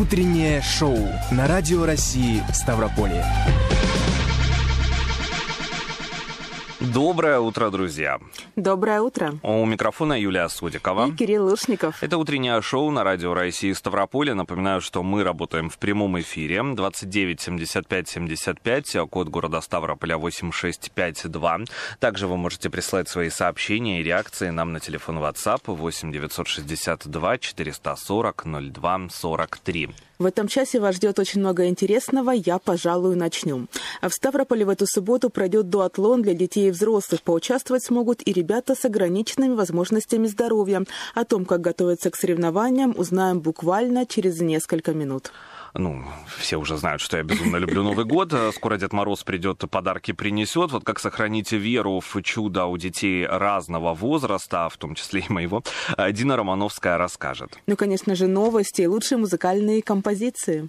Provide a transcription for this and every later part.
Утреннее шоу на Радио России Ставрополье. Доброе утро, друзья. Доброе утро. У микрофона Юлия Судикова. И Кирилл Лушников. Это утреннее шоу на Радио России Ставрополе. Напоминаю, что мы работаем в прямом эфире. 29 75 75, код города Ставрополя 8652. Также вы можете прислать свои сообщения и реакции нам на телефон WhatsApp 8 962 440 02 43. В этом часе вас ждет очень много интересного. Я, пожалуй, начну. В Ставрополе в эту субботу пройдет дуатлон для детей и взрослых. Поучаствовать смогут и ребята с ограниченными возможностями здоровья. О том, как готовиться к соревнованиям, узнаем буквально через несколько минут ну, все уже знают, что я безумно люблю Новый год. Скоро Дед Мороз придет, подарки принесет. Вот как сохранить веру в чудо у детей разного возраста, в том числе и моего, Дина Романовская расскажет. Ну, конечно же, новости и лучшие музыкальные композиции.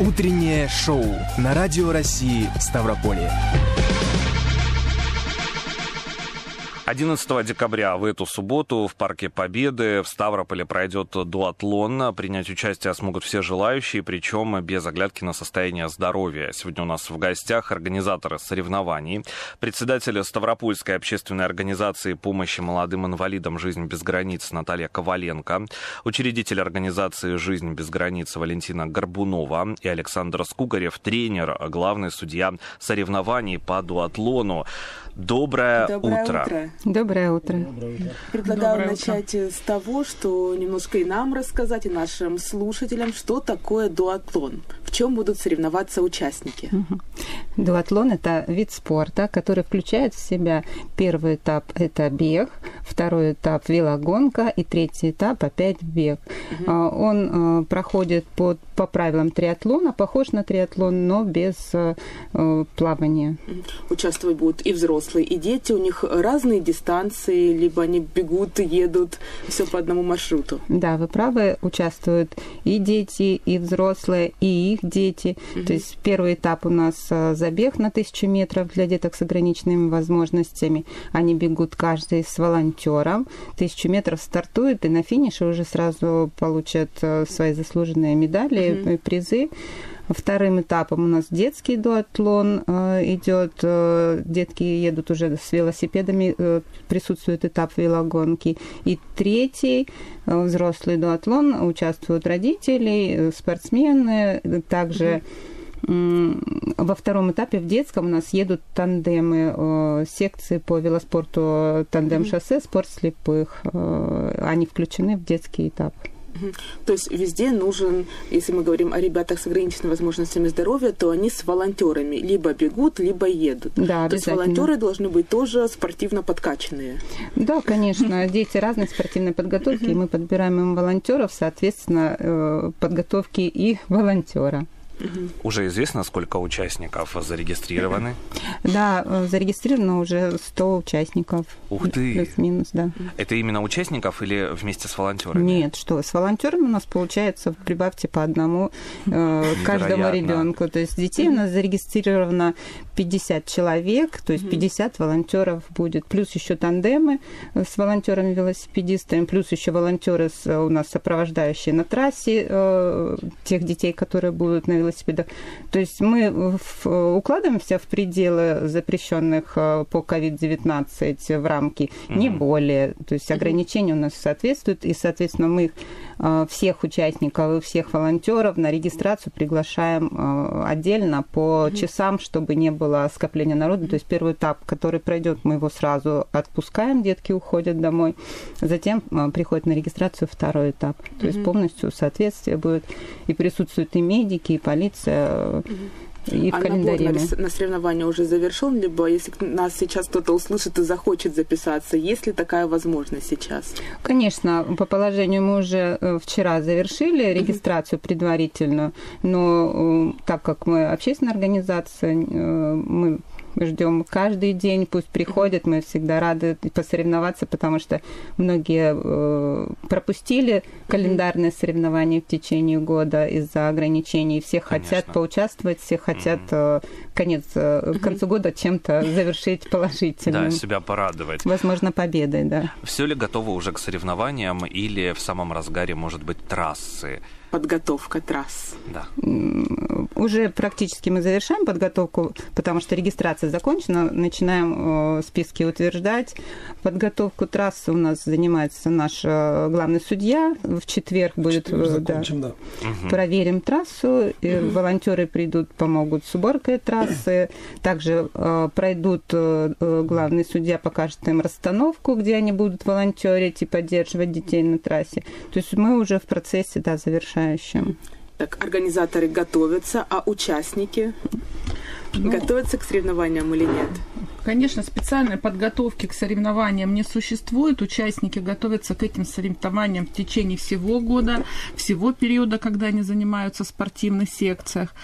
Утреннее шоу на Радио России Ставрополье. 11 декабря в эту субботу в Парке Победы в Ставрополе пройдет дуатлон. Принять участие смогут все желающие, причем без оглядки на состояние здоровья. Сегодня у нас в гостях организаторы соревнований, председатель Ставропольской общественной организации помощи молодым инвалидам «Жизнь без границ» Наталья Коваленко, учредитель организации «Жизнь без границ» Валентина Горбунова и Александр Скугарев, тренер, главный судья соревнований по дуатлону. Доброе, Доброе утро. утро. Доброе утро. Предлагаю Доброе начать утро. с того, что немножко и нам рассказать, и нашим слушателям, что такое дуатлон, в чем будут соревноваться участники. Угу. Дуатлон – это вид спорта, который включает в себя первый этап – это бег, второй этап – велогонка, и третий этап – опять бег. Угу. Он проходит по, по правилам триатлона, похож на триатлон, но без плавания. Участвовать будут и взрослые, и дети, у них разные дистанции, либо они бегут, едут, все по одному маршруту. Да, вы правы, участвуют и дети, и взрослые, и их дети. Угу. То есть первый этап у нас забег на тысячу метров для деток с ограниченными возможностями. Они бегут каждый с волонтером. Тысячу метров стартует, и на финише уже сразу получат свои заслуженные медали угу. и призы. Вторым этапом у нас детский дуатлон э, идет. Э, детки едут уже с велосипедами, э, присутствует этап велогонки. И третий взрослый дуатлон участвуют родители, спортсмены, также во втором этапе в детском у нас едут тандемы, секции по велоспорту тандем-шоссе, спорт слепых. Они включены в детский этап. То есть везде нужен, если мы говорим о ребятах с ограниченными возможностями здоровья, то они с волонтерами либо бегут, либо едут. Да, то есть волонтеры должны быть тоже спортивно подкачанные. Да, конечно. Дети разной спортивной подготовки, и мы подбираем им волонтеров, соответственно, э, подготовки и волонтера. Угу. Уже известно, сколько участников зарегистрированы? Да, зарегистрировано уже 100 участников. Ух ты! Плюс-минус, да. Это именно участников или вместе с волонтерами? Нет, что, с волонтерами у нас получается, прибавьте по одному э, каждому ребенку. То есть детей у нас зарегистрировано 50 человек, то есть 50 волонтеров будет. Плюс еще тандемы с волонтерами-велосипедистами, плюс еще волонтеры у нас сопровождающие на трассе э, тех детей, которые будут на велосипедах велосипедах. То есть мы в, укладываемся в пределы запрещенных э, по COVID-19 в рамки, угу. не более. То есть ограничения у нас соответствуют, и, соответственно, мы э, всех участников и всех волонтеров на регистрацию приглашаем э, отдельно по часам, чтобы не было скопления народа. То есть первый этап, который пройдет, мы его сразу отпускаем, детки уходят домой. Затем приходит на регистрацию второй этап. То есть полностью соответствие будет. И присутствуют и медики, и полиция полиция и а календаре. набор на, на соревнования уже завершен, либо если нас сейчас кто-то услышит и захочет записаться, есть ли такая возможность сейчас? Конечно, по положению мы уже э, вчера завершили регистрацию предварительную, но э, так как мы общественная организация, э, мы Мы ждем каждый день, пусть приходят, мы всегда рады посоревноваться, потому что многие э, пропустили календарные соревнования в течение года из-за ограничений. Все Конечно. хотят поучаствовать, все хотят э, конец, э, к концу года чем-то завершить положительным. Да, себя порадовать. Возможно, победой, да. Все ли готово уже к соревнованиям или в самом разгаре, может быть, трассы? Подготовка трасс? Да. Уже практически мы завершаем подготовку, потому что регистрация закончена. Начинаем э, списки утверждать. Подготовку трассы у нас занимается наш э, главный судья. В четверг будет... Э, закончим, да. да. Проверим трассу. И угу. Волонтеры придут, помогут с уборкой трассы. Также пройдут главный судья, покажет им расстановку, где они будут волонтерить и поддерживать детей на трассе. То есть мы уже в процессе да, завершаем решающим. Так, организаторы готовятся, а участники ну, готовятся к соревнованиям или нет? Конечно, специальной подготовки к соревнованиям не существует. Участники готовятся к этим соревнованиям в течение всего года, всего периода, когда они занимаются в спортивных секциях.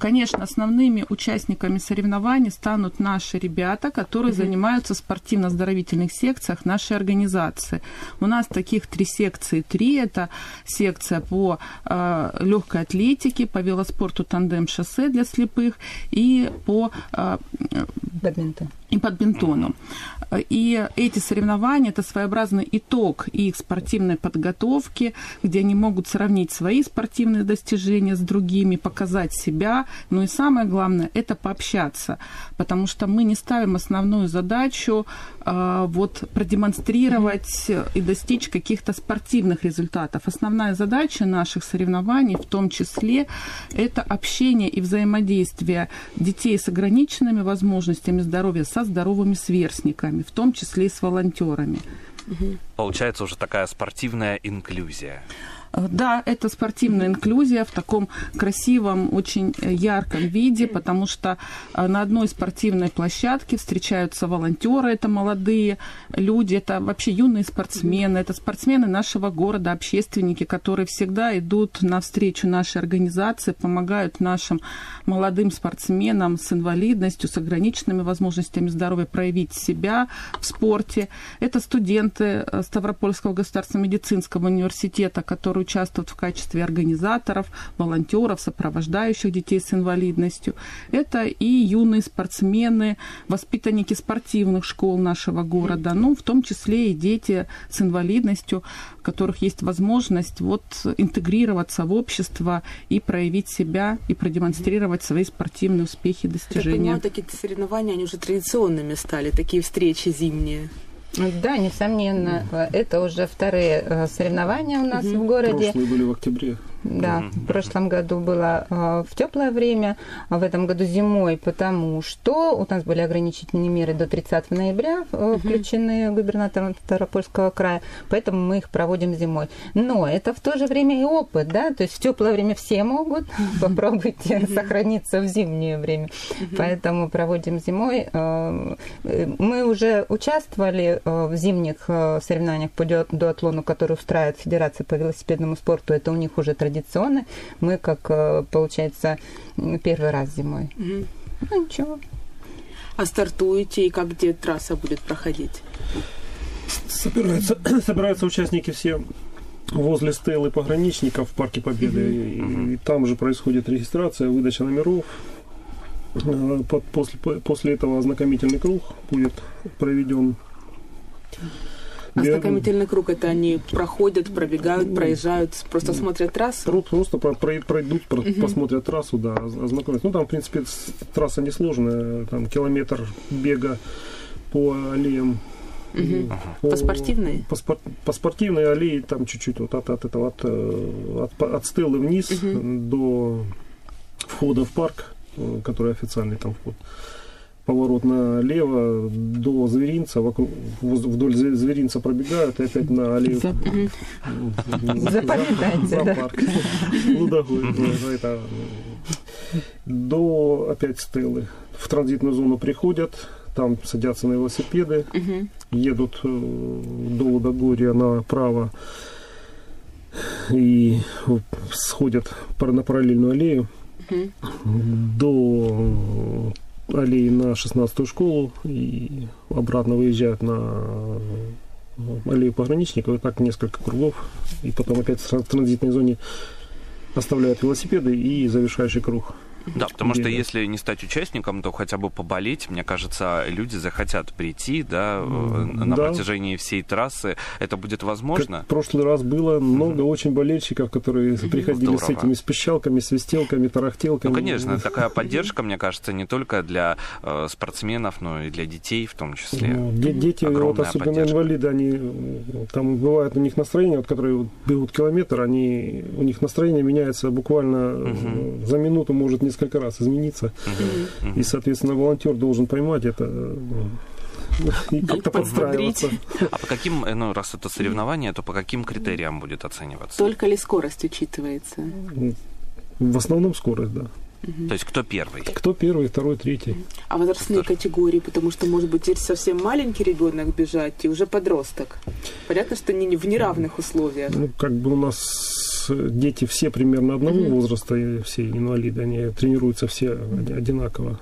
Конечно, основными участниками соревнований станут наши ребята, которые mm-hmm. занимаются в спортивно-оздоровительных секциях нашей организации. У нас таких три секции. Три – это секция по э, легкой атлетике, по велоспорту тандем-шоссе для слепых и по э, бадминтон и бадминтону. И эти соревнования – это своеобразный итог их спортивной подготовки, где они могут сравнить свои спортивные достижения с другими, показать себя. Ну и самое главное – это пообщаться, потому что мы не ставим основную задачу э, вот продемонстрировать и достичь каких-то спортивных результатов. Основная задача наших соревнований в том числе – это общение и взаимодействие детей с ограниченными возможностями здоровья со здоровыми сверстниками, в том числе и с волонтерами. Получается уже такая спортивная инклюзия. Да, это спортивная инклюзия в таком красивом, очень ярком виде, потому что э, на одной спортивной площадке встречаются волонтеры, это молодые люди, это вообще юные спортсмены, это спортсмены нашего города, общественники, которые всегда идут навстречу нашей организации, помогают нашим молодым спортсменам с инвалидностью, с ограниченными возможностями здоровья проявить себя в спорте. Это студенты э, Ставропольского государственного медицинского университета, которые участвуют в качестве организаторов, волонтеров, сопровождающих детей с инвалидностью. Это и юные спортсмены, воспитанники спортивных школ нашего города, ну, в том числе и дети с инвалидностью, у которых есть возможность вот интегрироваться в общество и проявить себя, и продемонстрировать свои спортивные успехи и достижения. Я понимаю, такие соревнования, они уже традиционными стали, такие встречи зимние. Да, несомненно. Это уже вторые э, соревнования у нас угу. в городе. Прошлые были в октябре. Да, в прошлом году было э, в теплое время, а в этом году зимой, потому что у нас были ограничительные меры до 30 ноября э, включены губернатором Ставропольского края, поэтому мы их проводим зимой. Но это в то же время и опыт, да, то есть в теплое время все могут, попробуйте сохраниться в зимнее время, поэтому проводим зимой. Э, мы уже участвовали в зимних соревнованиях по дуатлону, которые устраивает Федерация по велосипедному спорту, это у них уже традиция традиционно. Мы, как э, получается, первый раз зимой. Угу. Ну, ничего. А стартуете и как где трасса будет проходить? Собираются, собираются участники все возле стелы пограничников в Парке Победы. Mm-hmm. И, и там же происходит регистрация, выдача номеров. Э, после, после этого ознакомительный круг будет проведен. Ознакомительный круг это они проходят, пробегают, проезжают, просто смотрят трассу? Просто пройдут, посмотрят трассу, да, ознакомятся. Ну, там, в принципе, трасса несложная, там километр бега по аллеям Угу. По, по спортивной? По, спор, по спортивной аллее там чуть-чуть вот от, от этого от, э, от, от стелы вниз угу. до входа в парк, э, который официальный там вход поворот налево до зверинца, вокруг, вдоль зверинца пробегают и опять на аллею. Запоминайте, да. Ну да, это до опять стелы. В транзитную зону приходят, там садятся на велосипеды, едут э, до Лудогорья направо и сходят на параллельную аллею до аллеи на 16-ю школу и обратно выезжают на аллею пограничников, и так несколько кругов, и потом опять в транзитной зоне оставляют велосипеды и завершающий круг. Да, потому что если не стать участником, то хотя бы поболеть, мне кажется, люди захотят прийти, да, на да. протяжении всей трассы. Это будет возможно? Как в прошлый раз было много mm-hmm. очень болельщиков, которые приходили Здорово. с этими спищалками, свистелками, тарахтелками. Ну, конечно, такая поддержка, мне кажется, не только для э, спортсменов, но и для детей в том числе. Ну, дети, вот особенно поддержка. инвалиды, они там бывает у них настроение, вот, которые вот, бегут километр, они у них настроение меняется буквально mm-hmm. за минуту, может не несколько раз измениться. И, соответственно, волонтер должен поймать это ну, и как-то подстраиваться. А по каким, ну, раз это соревнование, то по каким критериям будет оцениваться? Только ли скорость учитывается? В основном скорость, да. То есть кто первый? Кто первый, второй, третий. А возрастные Тоже. категории, потому что, может быть, теперь совсем маленький ребенок бежать и уже подросток. Понятно, что не в неравных условиях. Ну, как бы у нас дети все примерно одного mm-hmm. возраста, все инвалиды, они тренируются все одинаково.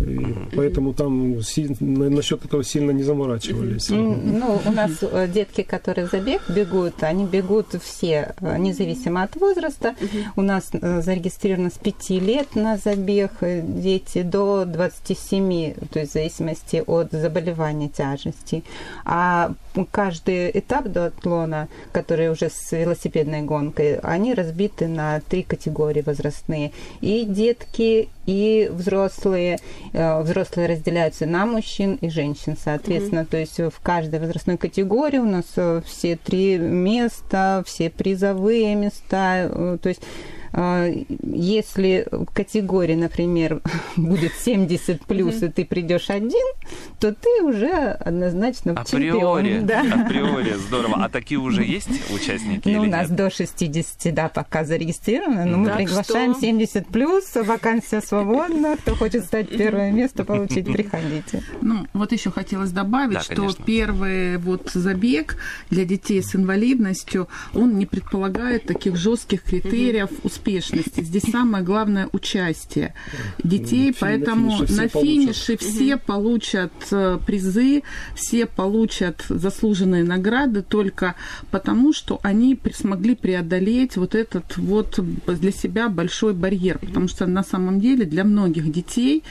И поэтому там насчет этого сильно не заморачивались. Ну, у нас э, детки, которые в забег бегут, они бегут все, э, независимо от возраста. У нас э, зарегистрировано с 5 лет на забег дети до 27, то есть в зависимости от заболевания тяжести. А каждый этап дуатлона, который уже с велосипедной гонкой, они разбиты на три категории возрастные. И детки, и взрослые. Э, взрослые разделяются на мужчин и женщин, соответственно. Mm-hmm. То есть в каждой возрастной категории у нас э, все три места, все призовые места. Э, то есть если в категории, например, будет 70 плюс, и ты придешь один, то ты уже однозначно априори, чемпион. Да. Априори, здорово. А такие уже есть участники? Ну, у нас нет? до 60, да, пока зарегистрировано, но мы так приглашаем что? 70 плюс, вакансия свободна, кто хочет стать первое место получить, приходите. Ну, вот еще хотелось добавить, да, что первый вот забег для детей с инвалидностью, он не предполагает таких жестких критериев успеха успешности. Здесь самое главное участие детей, Фи- поэтому на финише, на финише все получат э, призы, все получат заслуженные награды только потому, что они смогли преодолеть вот этот вот для себя большой барьер, потому что на самом деле для многих детей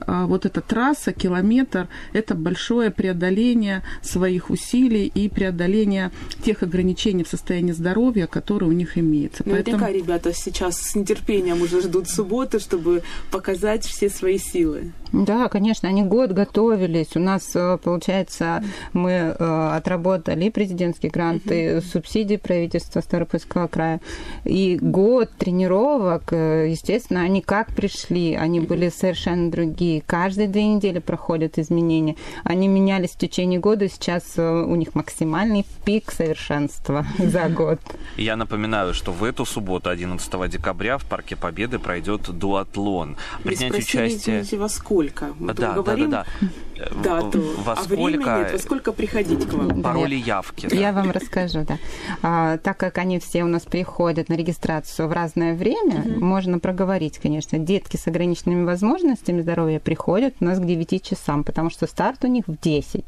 э, вот эта трасса, километр, это большое преодоление своих усилий и преодоление тех ограничений в состоянии здоровья, которые у них имеются. Наверняка Поэтому... ребята сейчас сейчас с нетерпением уже ждут субботы, чтобы показать все свои силы. Да, конечно, они год готовились. У нас, э, получается, мы э, отработали президентские гранты, угу. субсидии правительства Ставропольского края. И год тренировок, э, естественно, они как пришли, они были совершенно другие. Каждые две недели проходят изменения. Они менялись в течение года, сейчас у них максимальный пик совершенства за год. Я напоминаю, что в эту субботу, 11 декабря, в Парке Победы пройдет дуатлон. Принять участие... Во сколько? Сколько? Мы да, говорим да, да, да. дату, во а сколько, время нет, во сколько приходить к вам? Пароли явки. Да. Я вам расскажу, да. А, так как они все у нас приходят на регистрацию в разное время, угу. можно проговорить, конечно. Детки с ограниченными возможностями здоровья приходят у нас к 9 часам, потому что старт у них в 10.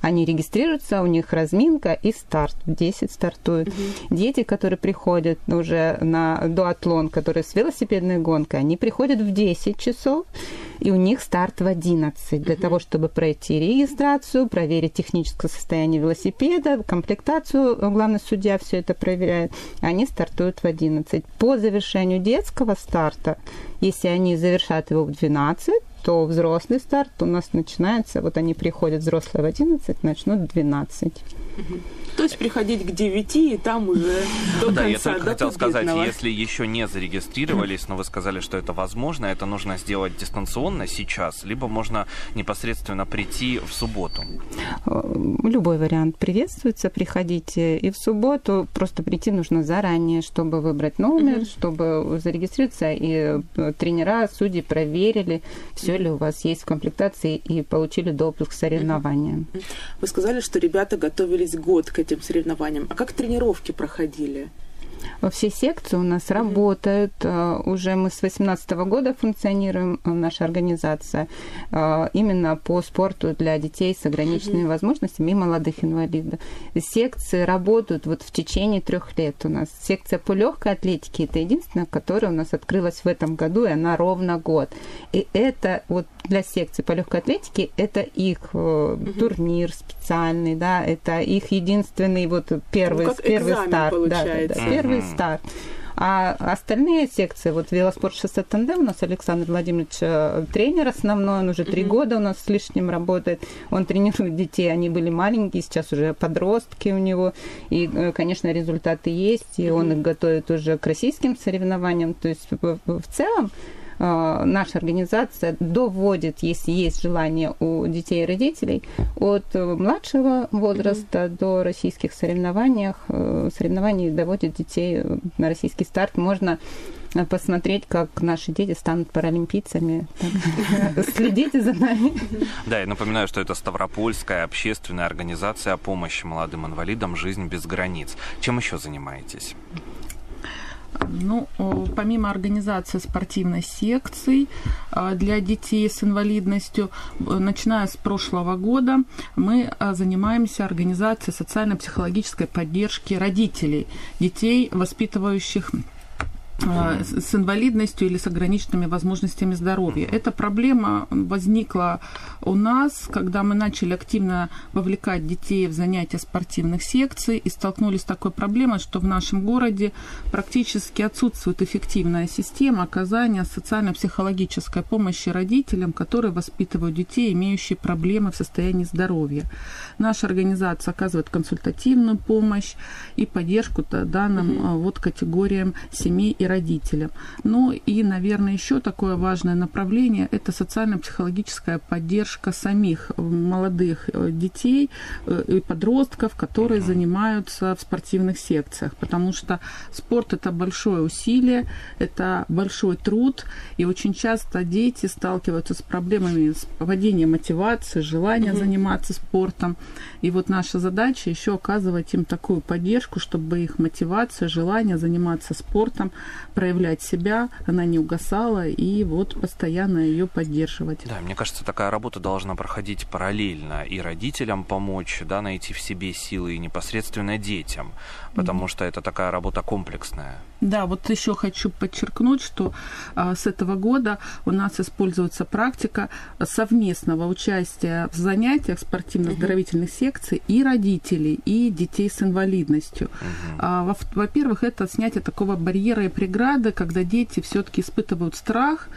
Они регистрируются, у них разминка и старт. В 10 стартуют. Угу. Дети, которые приходят уже на дуатлон, который с велосипедной гонкой, они приходят в 10 часов, и у них старт в 11 для того, чтобы пройти регистрацию, проверить техническое состояние велосипеда, комплектацию, главный судья все это проверяет. Они стартуют в 11. По завершению детского старта, если они завершат его в 12, то взрослый старт у нас начинается, вот они приходят взрослые в 11, начнут в 12. То есть приходить к 9 и там уже до да, конца, я только хотел сказать, если еще не зарегистрировались, но вы сказали, что это возможно, это нужно сделать дистанционно сейчас, либо можно непосредственно прийти в субботу. Э, любой вариант приветствуется, приходите и в субботу, просто прийти нужно заранее, чтобы выбрать номер, mm-hmm. чтобы зарегистрироваться, и э, тренера, судьи проверили, все ли у вас есть в комплектации и получили допуск к соревнованиям. Вы сказали, что ребята готовились год к этим соревнованиям. А как тренировки проходили? Все секции у нас работают. Уже мы с 2018 года функционируем, наша организация, именно по спорту для детей с ограниченными возможностями и молодых инвалидов. Секции работают вот в течение трех лет у нас. Секция по легкой атлетике это единственная, которая у нас открылась в этом году, и она ровно год. И это вот для секции по легкой атлетике это их угу. турнир специальный, да, это их единственный вот первый, ну, первый старт. Получается. Да, да, да, первый старт. А остальные секции, вот велоспорт шоссе тандем, у нас Александр Владимирович э, тренер основной, он уже три mm-hmm. года у нас с лишним работает. Он тренирует детей, они были маленькие, сейчас уже подростки у него. И, э, конечно, результаты есть, и mm-hmm. он их готовит уже к российским соревнованиям. То есть в, целом наша организация доводит, если есть желание у детей и родителей, от э, младшего возраста mm-hmm. до российских соревнованиях, э, соревнований доводит детей на российский старт. Можно посмотреть, как наши дети станут паралимпийцами. Следите за нами. Да, я напоминаю, что это Ставропольская общественная организация о помощи молодым инвалидам «Жизнь без границ». Чем еще занимаетесь? Ну, помимо организации спортивной секции а, для детей с инвалидностью, начиная с прошлого года мы занимаемся организацией социально-психологической поддержки родителей детей, воспитывающих с инвалидностью или с ограниченными возможностями здоровья. Эта проблема возникла у нас, когда мы начали активно вовлекать детей в занятия спортивных секций и столкнулись с такой проблемой, что в нашем городе практически отсутствует эффективная система оказания социально-психологической помощи родителям, которые воспитывают детей, имеющие проблемы в состоянии здоровья. Наша организация оказывает консультативную помощь и поддержку данным mm-hmm. вот категориям семей и родителям. Ну и, наверное, еще такое важное направление – это социально-психологическая поддержка самих молодых э, детей э, и подростков, которые занимаются в спортивных секциях, потому что спорт – это большое усилие, это большой труд, и очень часто дети сталкиваются с проблемами с падением мотивации, желания mm-hmm. заниматься спортом. И вот наша задача еще оказывать им такую поддержку, чтобы их мотивация, желание заниматься спортом проявлять себя, она не угасала, и вот постоянно ее поддерживать. Да, мне кажется, такая работа должна проходить параллельно и родителям помочь, да, найти в себе силы, и непосредственно детям, потому mm-hmm. что это такая работа комплексная. Да, вот еще хочу подчеркнуть, что а, с этого года у нас используется практика совместного участия в занятиях спортивно-оздоровительных mm-hmm. секций и родителей, и детей с инвалидностью. Mm-hmm. А, во- во-первых, это снятие такого барьера и преграды, когда дети все-таки испытывают страх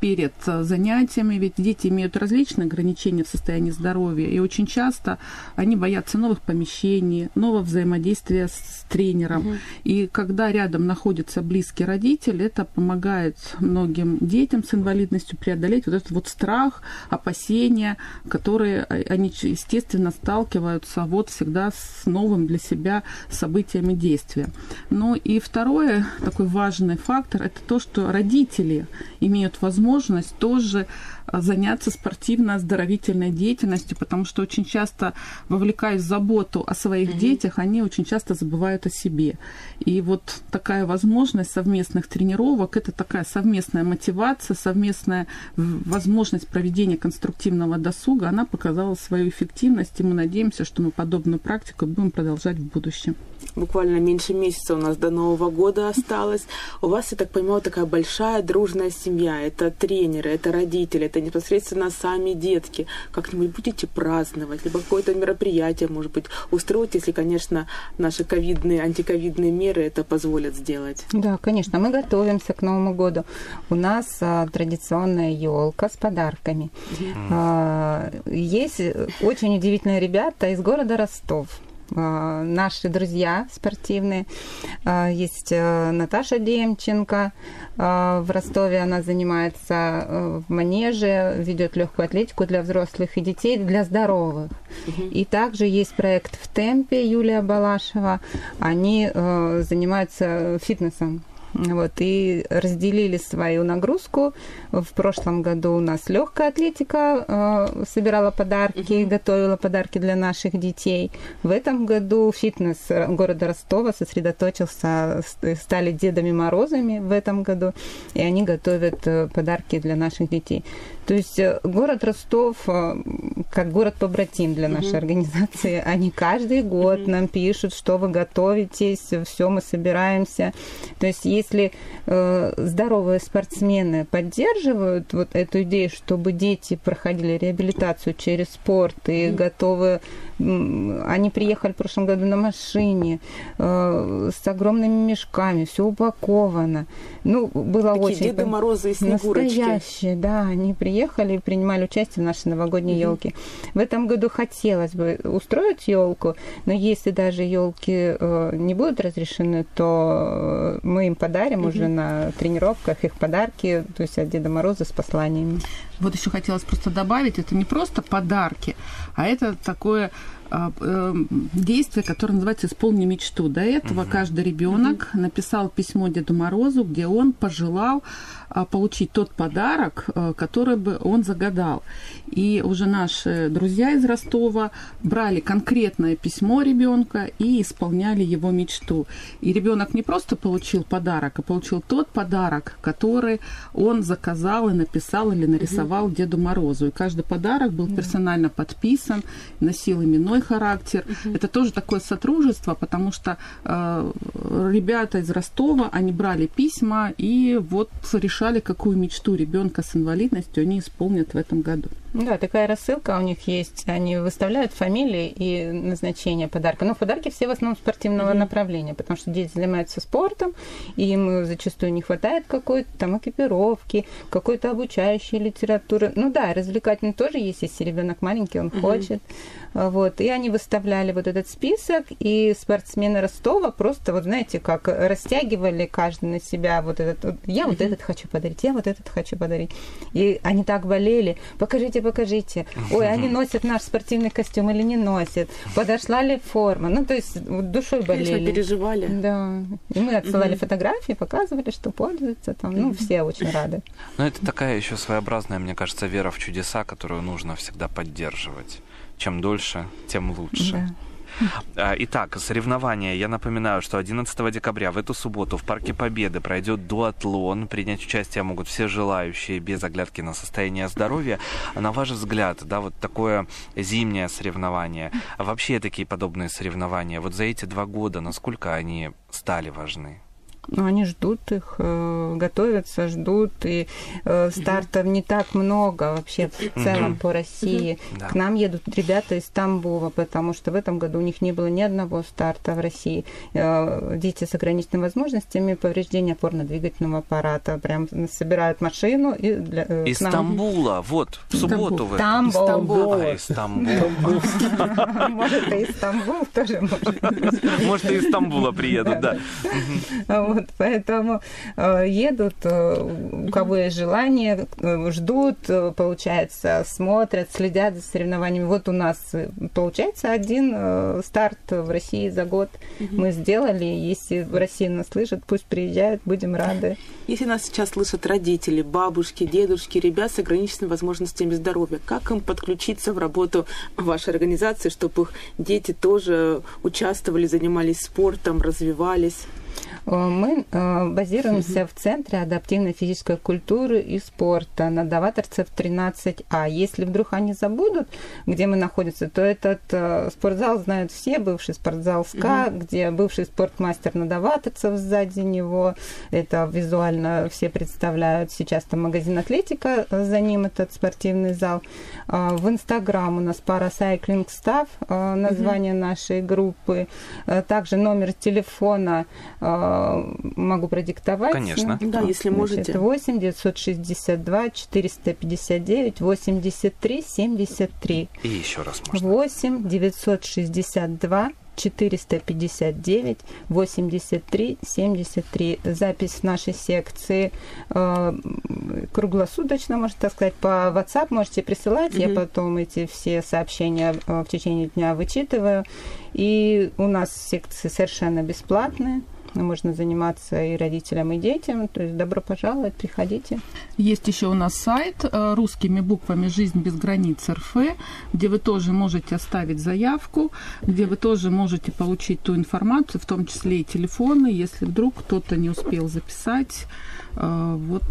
перед э, занятиями, ведь дети имеют различные ограничения в состоянии здоровья, и очень часто они боятся новых помещений, нового взаимодействия с тренером. Угу. И когда рядом находится близкий родитель, это помогает многим детям с инвалидностью преодолеть вот этот вот страх, опасения, которые э, они, естественно, сталкиваются вот всегда с новым для себя событиями действия. Ну и второе, такой важный фактор, это то, что родители имеют возможность возможность тоже заняться спортивно-оздоровительной деятельностью, потому что очень часто, вовлекаясь в заботу о своих mm-hmm. детях, они очень часто забывают о себе. И вот такая возможность совместных тренировок, это такая совместная мотивация, совместная возможность проведения конструктивного досуга, она показала свою эффективность, и мы надеемся, что мы подобную практику будем продолжать в будущем. Буквально меньше месяца у нас до Нового года осталось. У вас, я так понимаю, такая большая дружная семья. Это тренеры, это родители, это непосредственно сами детки. Как-нибудь будете праздновать, либо какое-то мероприятие, может быть, устроить, если, конечно, наши ковидные, антиковидные меры это позволят сделать. Да, конечно, мы готовимся к Новому году. У нас а, традиционная елка с подарками. Mm. А, есть очень удивительные ребята из города Ростов. А, наши друзья спортивные. А, есть э, Наташа Демченко а, в Ростове. Она занимается э, в манеже, ведет легкую атлетику для взрослых и детей, для здоровых. И также есть проект в темпе Юлия Балашева. Они э, занимаются фитнесом Вот, и разделили свою нагрузку. В прошлом году у нас легкая атлетика э, собирала подарки, uh-huh. готовила подарки для наших детей. В этом году фитнес города Ростова сосредоточился, стали Дедами Морозами в этом году, и они готовят э, подарки для наших детей. То есть э, город Ростов, э, как город-побратим для нашей uh-huh. организации, они каждый год uh-huh. нам пишут, что вы готовитесь, все мы собираемся. То есть если э, здоровые спортсмены поддерживают вот эту идею, чтобы дети проходили реабилитацию через спорт и uh-huh. готовы они приехали в прошлом году на машине э, с огромными мешками, все упаковано. Ну, было Такие очень... Деды Морозы и Снегурочки. Настоящие, да. Они приехали и принимали участие в нашей новогодней елке. В этом году хотелось бы устроить елку, но если даже елки э, не будут разрешены, то мы им подарим уже на тренировках их подарки, то есть от Деда Мороза с посланиями. Вот еще хотелось просто добавить, это не просто подарки, а это такое а, эм, действие, которое называется «Исполни мечту». До этого угу. каждый ребенок угу. написал письмо Деду Морозу, где он пожелал получить тот подарок, а, который бы он загадал. И уже наши друзья из Ростова брали конкретное письмо ребенка и исполняли его мечту. И ребенок не просто получил подарок, а получил тот подарок, который он заказал и написал или нарисовал угу. Деду Морозу. И каждый подарок был персонально подписан, носил именной характер. Угу. Это тоже такое сотрудничество, потому что э, ребята из Ростова, они брали письма и вот решали, какую мечту ребенка с инвалидностью они исполнят в этом году. Да, такая рассылка у них есть. Они выставляют фамилии и назначение подарка. Но подарки все в основном спортивного mm-hmm. направления, потому что дети занимаются спортом, и им зачастую не хватает какой-то там экипировки, какой-то обучающей литературы. Ну да, развлекательный тоже есть, если ребенок маленький, он mm-hmm. хочет. Вот. И они выставляли вот этот список, и спортсмены Ростова просто, вот знаете, как растягивали каждый на себя вот этот, я mm-hmm. вот этот хочу подарить, я вот этот хочу подарить. И они так болели, покажите, покажите. Ой, они носят наш спортивный костюм или не носят? Подошла ли форма? Ну, то есть душой болели. переживали. Да. И мы отсылали угу. фотографии, показывали, что пользуются там. Ну, все очень рады. Ну, это такая еще своеобразная, мне кажется, вера в чудеса, которую нужно всегда поддерживать. Чем дольше, тем лучше. Да. А, итак, соревнования. Я напоминаю, что 11 декабря в эту субботу в Парке Победы пройдет дуатлон. Принять участие могут все желающие без оглядки на состояние здоровья. На ваш взгляд, да, вот такое зимнее соревнование, вообще такие подобные соревнования, вот за эти два года, насколько они стали важны? Ну, они ждут их, э, готовятся, ждут, и э, стартов не так много вообще в целом по России. К нам едут ребята из Тамбова, потому что в этом году у них не было ни одного старта в России. Э, дети с ограниченными возможностями, повреждения опорно-двигательного аппарата, прям собирают машину и для, из Стамбула, вот, в субботу вы. Стамбул. А, из Стамбула. Может, и из Стамбула тоже может. Может, и из Стамбула приедут, да. Вот, поэтому э, едут, э, у кого есть желание, э, ждут, получается, смотрят, следят за соревнованиями. Вот у нас, получается, один старт в России за год угу. мы сделали. Если в России нас слышат, пусть приезжают, будем рады. Если нас сейчас слышат родители, бабушки, дедушки, ребят с ограниченными возможностями здоровья, как им подключиться в работу вашей организации, чтобы их дети тоже участвовали, занимались спортом, развивались? Э, мы э, базируемся в Центре адаптивной физической культуры и спорта на Даваторцев 13А. Если вдруг они забудут, где мы находимся, то этот э, спортзал знают все, бывший спортзал СКА, угу. где бывший спортмастер на Даваторцев сзади него. Это визуально все представляют. Сейчас там магазин Атлетика, за ним этот спортивный зал. В Инстаграм у нас Parasailing Staff, название угу. нашей группы. Также номер телефона могу продиктовать. Конечно. Да, если можете. 8 962 459 83 73. И еще раз можно. 8 962 459 83 73. Запись в нашей секции э, круглосуточно, можно так сказать, по WhatsApp можете присылать. Mm-hmm. Я потом эти все сообщения э, в течение дня вычитываю. И у нас секции совершенно бесплатные. Можно заниматься и родителям, и детям. То есть добро пожаловать, приходите. Есть еще у нас сайт э, русскими буквами «Жизнь без границ РФ», где вы тоже можете оставить заявку, где вы тоже можете получить ту информацию, в том числе и телефоны, если вдруг кто-то не успел записать. Э, вот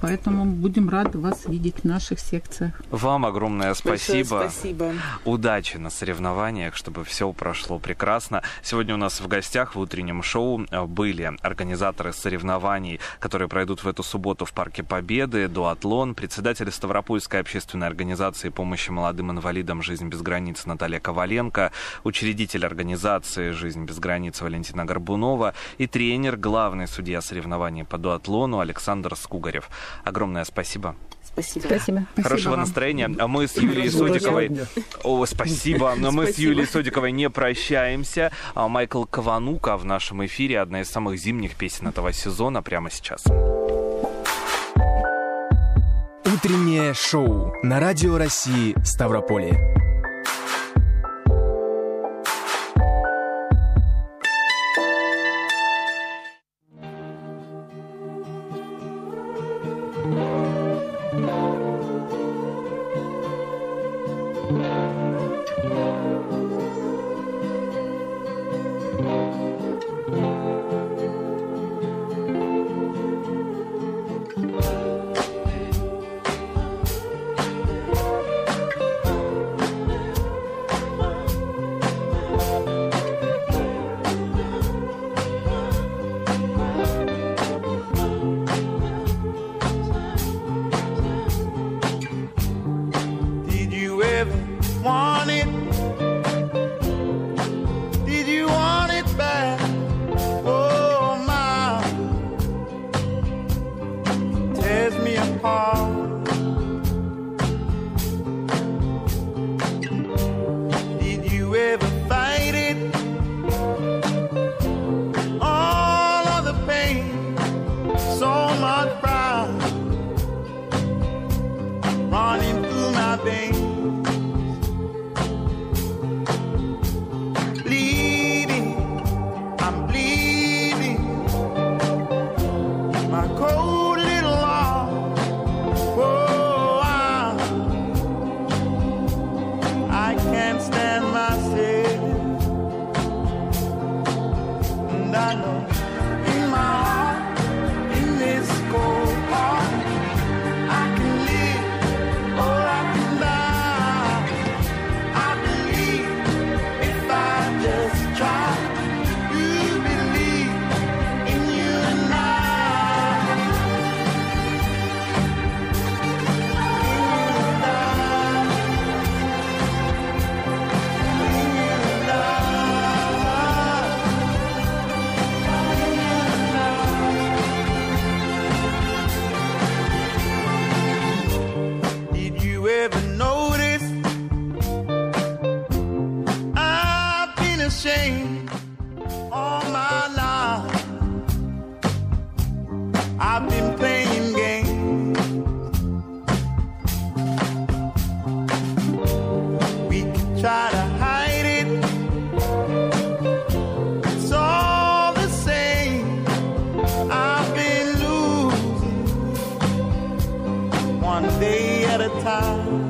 поэтому будем рады вас видеть в наших секциях. Вам огромное спасибо. спасибо. Удачи на соревнованиях, чтобы все прошло прекрасно. Сегодня у нас в гостях в утреннем шоу э, были организаторы соревнований, которые пройдут в эту субботу в Парке Победы, дуатлон, председатель Ставропольской общественной организации помощи молодым инвалидам «Жизнь без границ» Наталья Коваленко, учредитель организации «Жизнь без границ» Валентина Горбунова и тренер, главный судья соревнований по дуатлону Александр Скугарев. Огромное спасибо. Спасибо. Спасибо. Хорошего вам. настроения. А мы с Юлией Содиковой... О, спасибо. Но мы с. Юлией Содиковой не прощаемся. А Майкл Каванука в нашем эфире. Одна из самых зимних песен этого сезона прямо сейчас. Утреннее шоу на Радио России Ставрополье. One day at a time.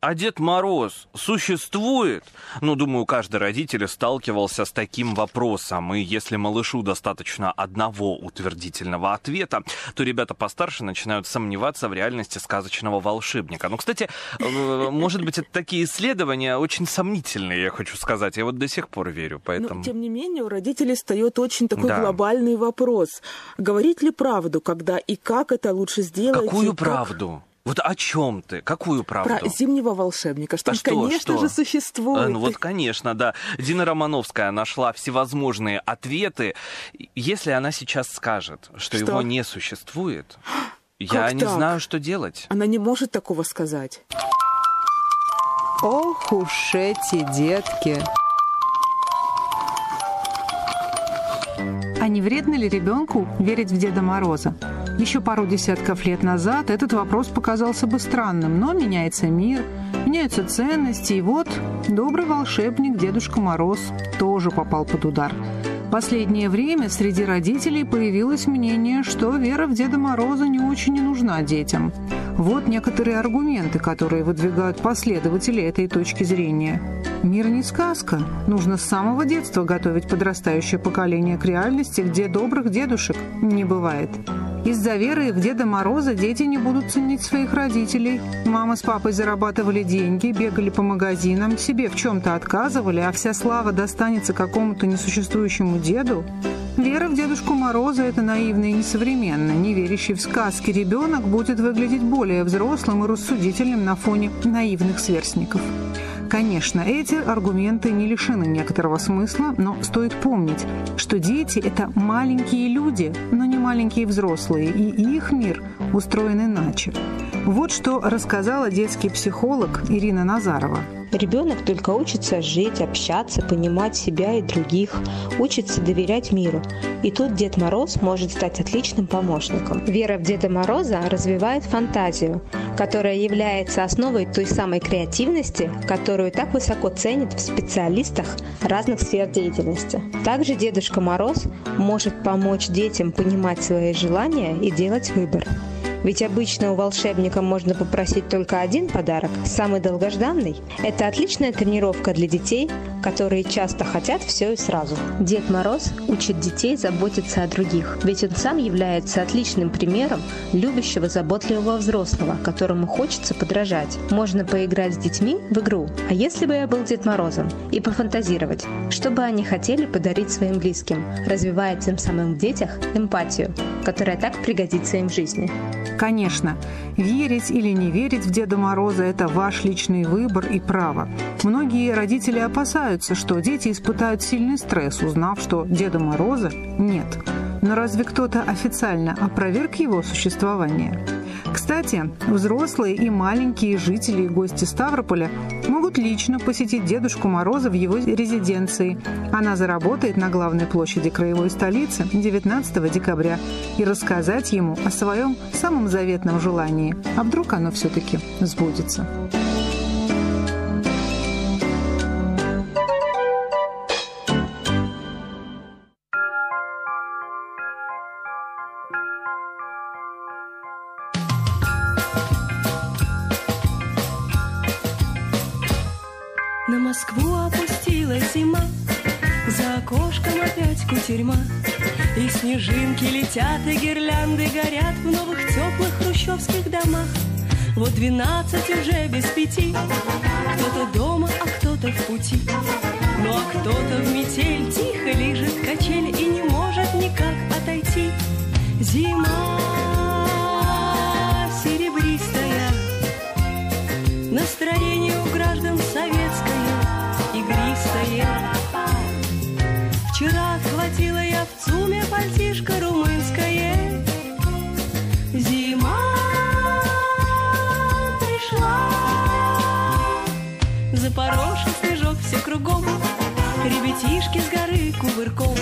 а Дед Мороз существует? Ну, думаю, каждый родитель сталкивался с таким вопросом. И если малышу достаточно одного утвердительного ответа, то ребята постарше начинают сомневаться в реальности сказочного волшебника. Ну, кстати, э, может быть, это такие исследования очень сомнительные, я хочу сказать. Я вот до сих пор верю, поэтому... Но, тем не менее, у родителей встает очень такой Да. глобальный вопрос. Говорить ли правду, когда и как это лучше сделать? Какую и как- правду? Вот о чем ты? Какую правду? Про зимнего волшебника, что А он, что, конечно что? же, существует. Э, Ну вот, конечно, да. Дина Романовская нашла всевозможные ответы. Если она сейчас скажет, что, Что? его не существует, я Как не так? знаю, что делать. Она не может такого сказать. Ох уж эти детки. А не вредно ли ребенку верить в Деда Мороза? Еще пару десятков лет назад этот вопрос показался бы странным, но меняется мир, меняются ценности, и вот добрый волшебник Дедушка Мороз тоже попал под удар. Последнее время среди родителей появилось мнение, что вера в Деда Мороза не очень и нужна детям. Вот некоторые аргументы, которые выдвигают последователи этой точки зрения. Мир не сказка. Нужно с самого детства готовить подрастающее поколение к реальности, где добрых дедушек не бывает. Из-за веры в Деда Мороза дети не будут ценить своих родителей. Мама с папой зарабатывали деньги, бегали по магазинам, себе в чем-то отказывали, а вся слава достанется какому-то несуществующему деду. Вера в Дедушку Мороза – это наивно и несовременно. Не в сказки ребенок будет выглядеть более взрослым и рассудительным на фоне наивных сверстников. Конечно, эти аргументы не лишены некоторого смысла, но стоит помнить, что дети – это маленькие люди, но не маленькие взрослые, и их мир устроен иначе. Вот что рассказала детский психолог Ирина Назарова. Ребенок только учится жить, общаться, понимать себя и других, учится доверять миру. И тут Дед Мороз может стать отличным помощником. Вера в Деда Мороза развивает фантазию, которая является основой той самой креативности, которую так высоко ценят в специалистах разных сфер деятельности. Также Дедушка Мороз может помочь детям понимать свои желания и делать выбор. Ведь обычно у волшебника можно попросить только один подарок, самый долгожданный. Это отличная тренировка для детей, которые часто хотят все и сразу. Дед Мороз учит детей заботиться о других, ведь он сам является отличным примером любящего, заботливого взрослого, которому хочется подражать. Можно поиграть с детьми в игру «А если бы я был Дед Морозом?» и пофантазировать, что бы они хотели подарить своим близким, развивая тем самым в детях эмпатию, которая так пригодится им в жизни. Конечно, верить или не верить в Деда Мороза – это ваш личный выбор и право. Многие родители опасаются, что дети испытают сильный стресс, узнав, что Деда Мороза нет. Но разве кто-то официально опроверг его существование? Кстати, взрослые и маленькие жители и гости Ставрополя могут лично посетить Дедушку Мороза в его резиденции. Она заработает на главной площади краевой столицы 19 декабря и рассказать ему о своем самом заветном желании. А вдруг оно все-таки сбудется? Кутерьма, И снежинки летят, и гирлянды горят В новых теплых хрущевских домах. Вот двенадцать уже без пяти, Кто-то дома, а кто-то в пути. Ну а кто-то в метель тихо лежит качель И не может никак отойти. Зима серебристая, Настроение Ребятишки с горы кувырком.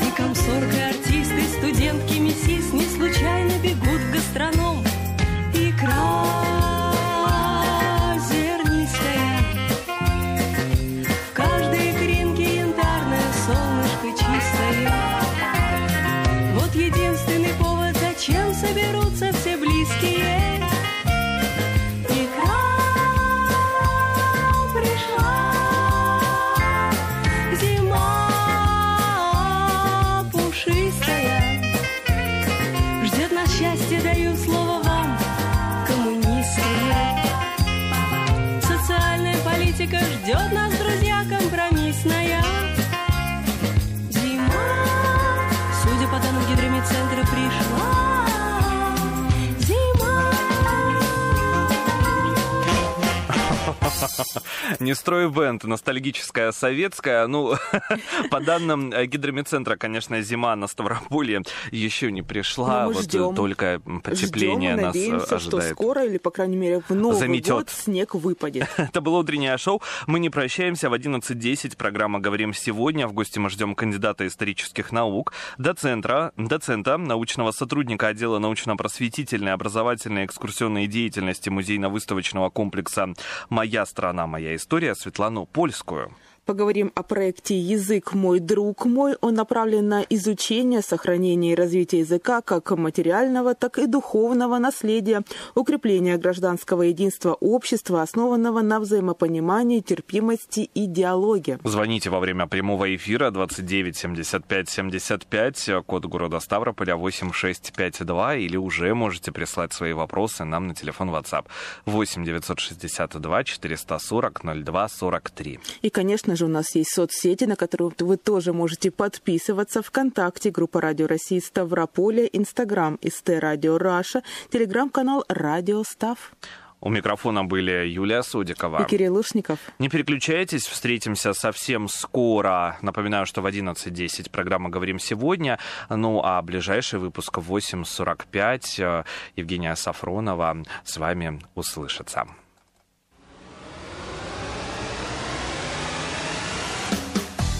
И комсорг, артисты, студентки, миссис Не случайно Не строй бенд, ностальгическая советская. Ну, по данным э, гидромедцентра, конечно, зима на Ставрополье еще не пришла. Вот только потепление Ждем нас надеемся, что ожидает. скоро или, по крайней мере, в Новый Заметет. год снег выпадет. Это было утреннее шоу. Мы не прощаемся. В 11.10 программа «Говорим сегодня». В гости мы ждем кандидата исторических наук, доцентра, доцента, научного сотрудника отдела научно-просветительной, образовательной экскурсионной деятельности музейно-выставочного комплекса «Моя страна, моя история» Светлану Польскую. Поговорим о проекте «Язык мой, друг мой». Он направлен на изучение, сохранение и развитие языка как материального, так и духовного наследия, укрепление гражданского единства общества, основанного на взаимопонимании, терпимости и диалоге. Звоните во время прямого эфира 29 75 75, код города Ставрополя 8652, или уже можете прислать свои вопросы нам на телефон WhatsApp 8 962 440 02 43. И, конечно же, у нас есть соцсети, на которые вы тоже можете подписываться. ВКонтакте, группа Радио России Ставрополя, Инстаграм ST Radio Russia, Телеграм-канал Радио Став У микрофона были Юлия Судикова. и Кирилл Лушников. Не переключайтесь, встретимся совсем скоро. Напоминаю, что в 11.10 программа «Говорим сегодня». Ну, а ближайший выпуск в 8.45 Евгения Сафронова с вами услышится.